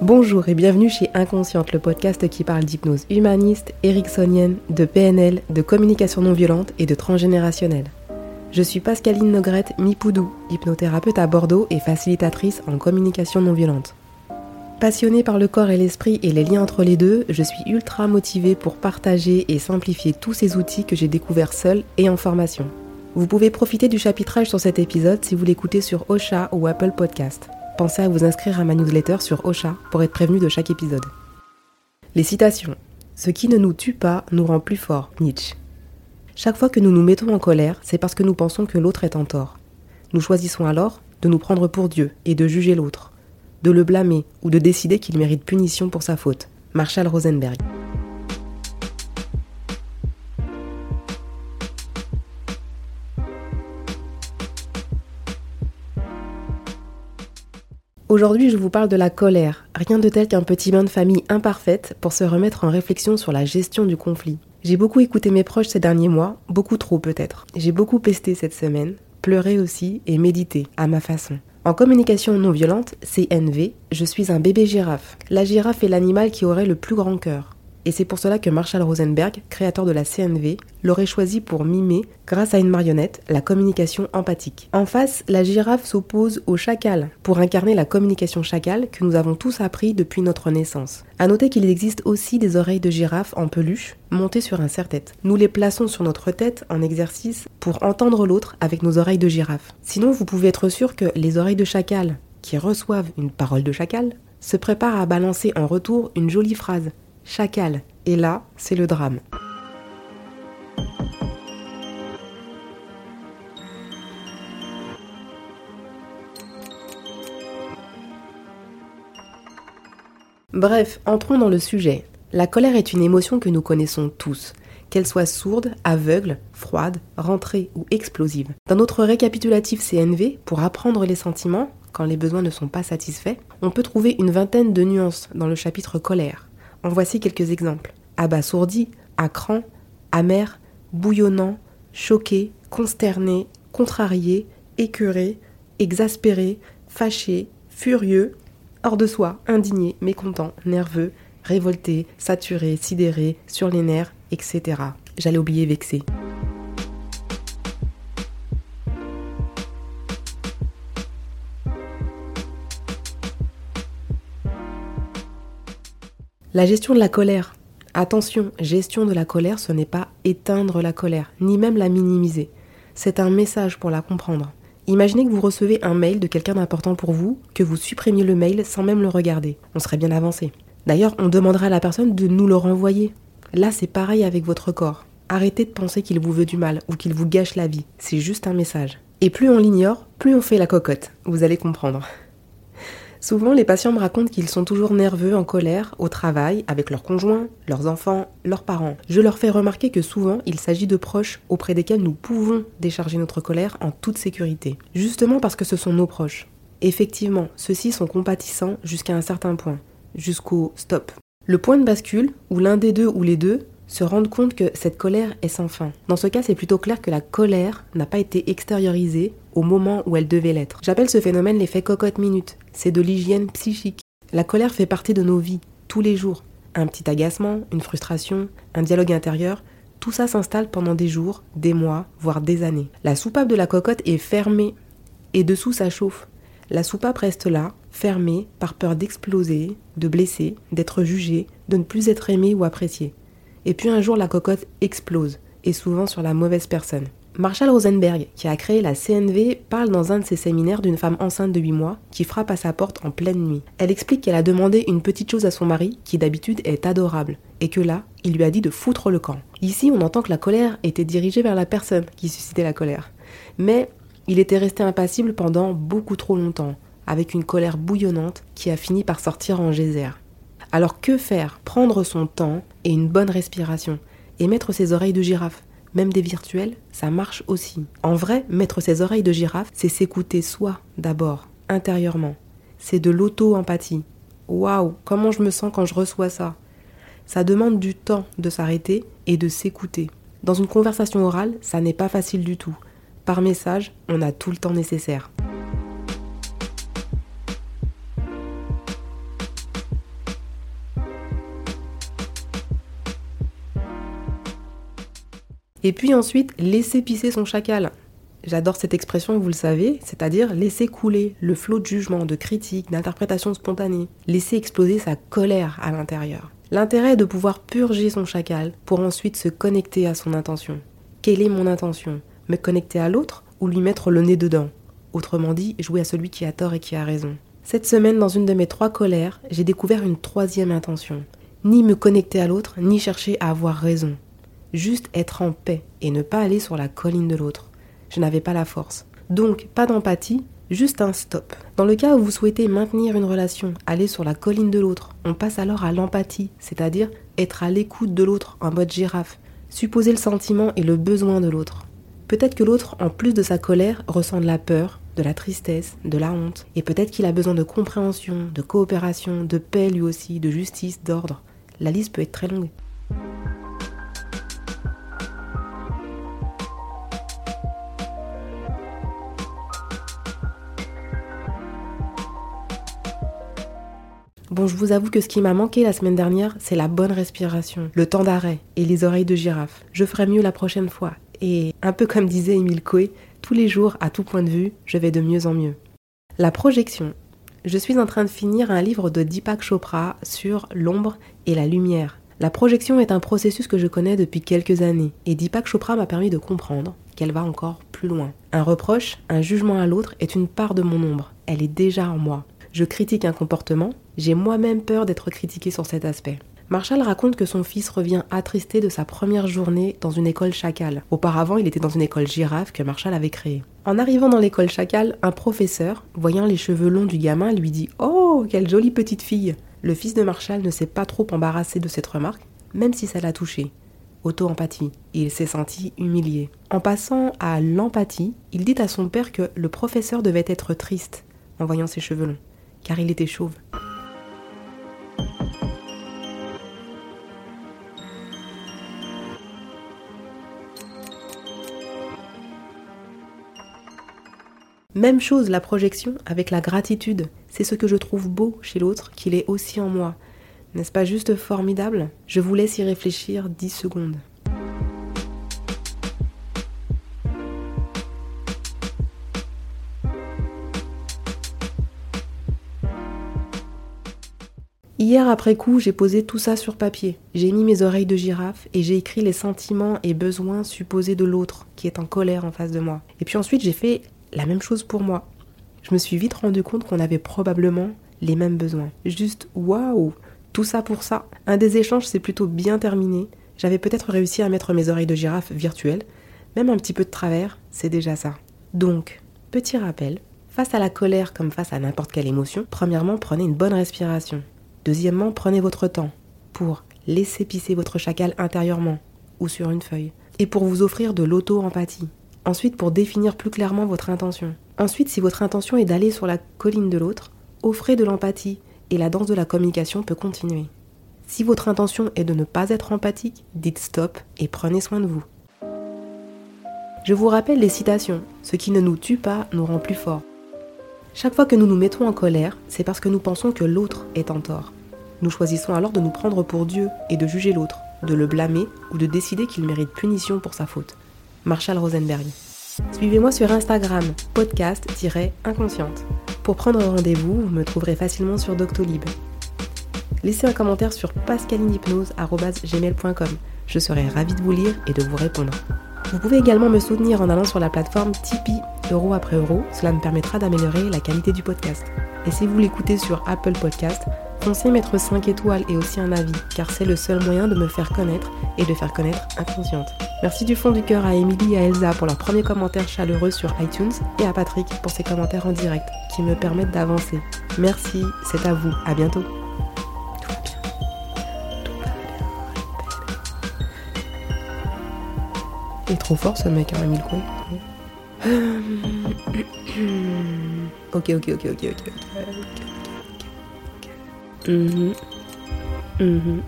Bonjour et bienvenue chez Inconsciente, le podcast qui parle d'hypnose humaniste, ericksonienne, de PNL, de communication non violente et de transgénérationnelle. Je suis Pascaline Nogrette Mipoudou, hypnothérapeute à Bordeaux et facilitatrice en communication non violente. Passionnée par le corps et l'esprit et les liens entre les deux, je suis ultra motivée pour partager et simplifier tous ces outils que j'ai découverts seul et en formation. Vous pouvez profiter du chapitrage sur cet épisode si vous l'écoutez sur Ocha ou Apple Podcast pensez à vous inscrire à ma newsletter sur Ocha pour être prévenu de chaque épisode. Les citations. Ce qui ne nous tue pas nous rend plus forts, Nietzsche. Chaque fois que nous nous mettons en colère, c'est parce que nous pensons que l'autre est en tort. Nous choisissons alors de nous prendre pour Dieu et de juger l'autre, de le blâmer ou de décider qu'il mérite punition pour sa faute. Marshall Rosenberg. Aujourd'hui, je vous parle de la colère. Rien de tel qu'un petit bain de famille imparfaite pour se remettre en réflexion sur la gestion du conflit. J'ai beaucoup écouté mes proches ces derniers mois, beaucoup trop peut-être. J'ai beaucoup pesté cette semaine, pleuré aussi et médité à ma façon. En communication non violente, CNV, je suis un bébé girafe. La girafe est l'animal qui aurait le plus grand cœur et c'est pour cela que Marshall Rosenberg, créateur de la CNV, l'aurait choisi pour mimer, grâce à une marionnette, la communication empathique. En face, la girafe s'oppose au chacal, pour incarner la communication chacal que nous avons tous appris depuis notre naissance. À noter qu'il existe aussi des oreilles de girafe en peluche, montées sur un serre-tête. Nous les plaçons sur notre tête en exercice pour entendre l'autre avec nos oreilles de girafe. Sinon, vous pouvez être sûr que les oreilles de chacal, qui reçoivent une parole de chacal, se préparent à balancer en retour une jolie phrase chacal. Et là, c'est le drame. Bref, entrons dans le sujet. La colère est une émotion que nous connaissons tous, qu'elle soit sourde, aveugle, froide, rentrée ou explosive. Dans notre récapitulatif CNV, pour apprendre les sentiments, quand les besoins ne sont pas satisfaits, on peut trouver une vingtaine de nuances dans le chapitre colère. En voici quelques exemples. Abasourdi, à cran, amer, bouillonnant, choqué, consterné, contrarié, écœuré, exaspéré, fâché, furieux, hors de soi, indigné, mécontent, nerveux, révolté, saturé, sidéré, sur les nerfs, etc. J'allais oublier vexé. La gestion de la colère. Attention, gestion de la colère, ce n'est pas éteindre la colère, ni même la minimiser. C'est un message pour la comprendre. Imaginez que vous recevez un mail de quelqu'un d'important pour vous, que vous supprimiez le mail sans même le regarder. On serait bien avancé. D'ailleurs, on demandera à la personne de nous le renvoyer. Là, c'est pareil avec votre corps. Arrêtez de penser qu'il vous veut du mal ou qu'il vous gâche la vie. C'est juste un message. Et plus on l'ignore, plus on fait la cocotte. Vous allez comprendre. Souvent, les patients me racontent qu'ils sont toujours nerveux, en colère, au travail, avec leurs conjoints, leurs enfants, leurs parents. Je leur fais remarquer que souvent, il s'agit de proches auprès desquels nous pouvons décharger notre colère en toute sécurité. Justement parce que ce sont nos proches. Effectivement, ceux-ci sont compatissants jusqu'à un certain point, jusqu'au stop. Le point de bascule, où l'un des deux ou les deux se rendent compte que cette colère est sans fin. Dans ce cas, c'est plutôt clair que la colère n'a pas été extériorisée au moment où elle devait l'être. J'appelle ce phénomène l'effet cocotte minute. C'est de l'hygiène psychique. La colère fait partie de nos vies, tous les jours. Un petit agacement, une frustration, un dialogue intérieur, tout ça s'installe pendant des jours, des mois, voire des années. La soupape de la cocotte est fermée et dessous ça chauffe. La soupape reste là, fermée, par peur d'exploser, de blesser, d'être jugée, de ne plus être aimée ou appréciée. Et puis un jour, la cocotte explose, et souvent sur la mauvaise personne. Marshall Rosenberg, qui a créé la CNV, parle dans un de ses séminaires d'une femme enceinte de 8 mois qui frappe à sa porte en pleine nuit. Elle explique qu'elle a demandé une petite chose à son mari, qui d'habitude est adorable, et que là, il lui a dit de foutre le camp. Ici, on entend que la colère était dirigée vers la personne qui suscitait la colère. Mais il était resté impassible pendant beaucoup trop longtemps, avec une colère bouillonnante qui a fini par sortir en geyser. Alors que faire? Prendre son temps et une bonne respiration. Et mettre ses oreilles de girafe. Même des virtuels, ça marche aussi. En vrai, mettre ses oreilles de girafe, c'est s'écouter soi d'abord, intérieurement. C'est de l'auto-empathie. Waouh, comment je me sens quand je reçois ça? Ça demande du temps de s'arrêter et de s'écouter. Dans une conversation orale, ça n'est pas facile du tout. Par message, on a tout le temps nécessaire. Et puis ensuite, laisser pisser son chacal. J'adore cette expression, vous le savez, c'est-à-dire laisser couler le flot de jugement, de critique, d'interprétation spontanée, laisser exploser sa colère à l'intérieur. L'intérêt est de pouvoir purger son chacal pour ensuite se connecter à son intention. Quelle est mon intention? Me connecter à l'autre ou lui mettre le nez dedans? Autrement dit, jouer à celui qui a tort et qui a raison. Cette semaine, dans une de mes trois colères, j'ai découvert une troisième intention. Ni me connecter à l'autre, ni chercher à avoir raison. Juste être en paix et ne pas aller sur la colline de l'autre. Je n'avais pas la force. Donc, pas d'empathie, juste un stop. Dans le cas où vous souhaitez maintenir une relation, aller sur la colline de l'autre, on passe alors à l'empathie, c'est-à-dire être à l'écoute de l'autre en mode girafe, supposer le sentiment et le besoin de l'autre. Peut-être que l'autre, en plus de sa colère, ressent de la peur, de la tristesse, de la honte, et peut-être qu'il a besoin de compréhension, de coopération, de paix lui aussi, de justice, d'ordre. La liste peut être très longue. Je vous avoue que ce qui m'a manqué la semaine dernière, c'est la bonne respiration, le temps d'arrêt et les oreilles de girafe. Je ferai mieux la prochaine fois. Et un peu comme disait Émile Coué, tous les jours, à tout point de vue, je vais de mieux en mieux. La projection. Je suis en train de finir un livre de Deepak Chopra sur l'ombre et la lumière. La projection est un processus que je connais depuis quelques années et Deepak Chopra m'a permis de comprendre qu'elle va encore plus loin. Un reproche, un jugement à l'autre est une part de mon ombre. Elle est déjà en moi. Je critique un comportement, j'ai moi-même peur d'être critiqué sur cet aspect. Marshall raconte que son fils revient attristé de sa première journée dans une école chacal. Auparavant, il était dans une école girafe que Marshall avait créée. En arrivant dans l'école chacal, un professeur, voyant les cheveux longs du gamin, lui dit Oh, quelle jolie petite fille Le fils de Marshall ne s'est pas trop embarrassé de cette remarque, même si ça l'a touché. Auto-empathie. Il s'est senti humilié. En passant à l'empathie, il dit à son père que le professeur devait être triste en voyant ses cheveux longs, car il était chauve. Même chose la projection avec la gratitude. C'est ce que je trouve beau chez l'autre qu'il est aussi en moi. N'est-ce pas juste formidable? Je vous laisse y réfléchir 10 secondes. Hier après coup, j'ai posé tout ça sur papier. J'ai mis mes oreilles de girafe et j'ai écrit les sentiments et besoins supposés de l'autre qui est en colère en face de moi. Et puis ensuite, j'ai fait la même chose pour moi. Je me suis vite rendu compte qu'on avait probablement les mêmes besoins. Juste waouh, tout ça pour ça. Un des échanges s'est plutôt bien terminé. J'avais peut-être réussi à mettre mes oreilles de girafe virtuelles. Même un petit peu de travers, c'est déjà ça. Donc, petit rappel, face à la colère comme face à n'importe quelle émotion, premièrement, prenez une bonne respiration. Deuxièmement, prenez votre temps pour laisser pisser votre chacal intérieurement ou sur une feuille. Et pour vous offrir de l'auto-empathie. Ensuite, pour définir plus clairement votre intention. Ensuite, si votre intention est d'aller sur la colline de l'autre, offrez de l'empathie et la danse de la communication peut continuer. Si votre intention est de ne pas être empathique, dites stop et prenez soin de vous. Je vous rappelle les citations. Ce qui ne nous tue pas nous rend plus forts. Chaque fois que nous nous mettons en colère, c'est parce que nous pensons que l'autre est en tort. Nous choisissons alors de nous prendre pour Dieu et de juger l'autre, de le blâmer ou de décider qu'il mérite punition pour sa faute. Marshall Rosenberg. Suivez-moi sur Instagram, podcast-inconsciente. Pour prendre rendez-vous, vous me trouverez facilement sur Doctolib. Laissez un commentaire sur pascalinehypnose.gmail.com. Je serai ravie de vous lire et de vous répondre. Vous pouvez également me soutenir en allant sur la plateforme Tipeee, euro après euro. Cela me permettra d'améliorer la qualité du podcast. Et si vous l'écoutez sur Apple Podcast, Pensez mettre 5 étoiles et aussi un avis, car c'est le seul moyen de me faire connaître et de faire connaître Inconsciente. Merci du fond du cœur à Émilie et à Elsa pour leurs premiers commentaires chaleureux sur iTunes et à Patrick pour ses commentaires en direct qui me permettent d'avancer. Merci, c'est à vous, à bientôt. Il est trop fort ce mec, hein, Emile Coué. Ok, ok, ok, ok, ok, ok. Mhm. Mhm,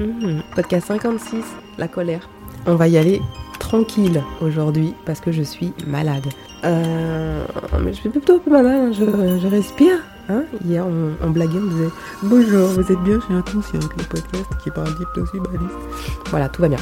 mhm, Podcast 56, la colère. On va y aller tranquille aujourd'hui parce que je suis malade. Euh, mais je suis plutôt un peu malade, hein. je, respire. Hein. Hier, on, blaguait, on disait Bonjour, vous êtes bien chez Inconscient, le podcast qui parle d'hypnose Voilà, tout va bien.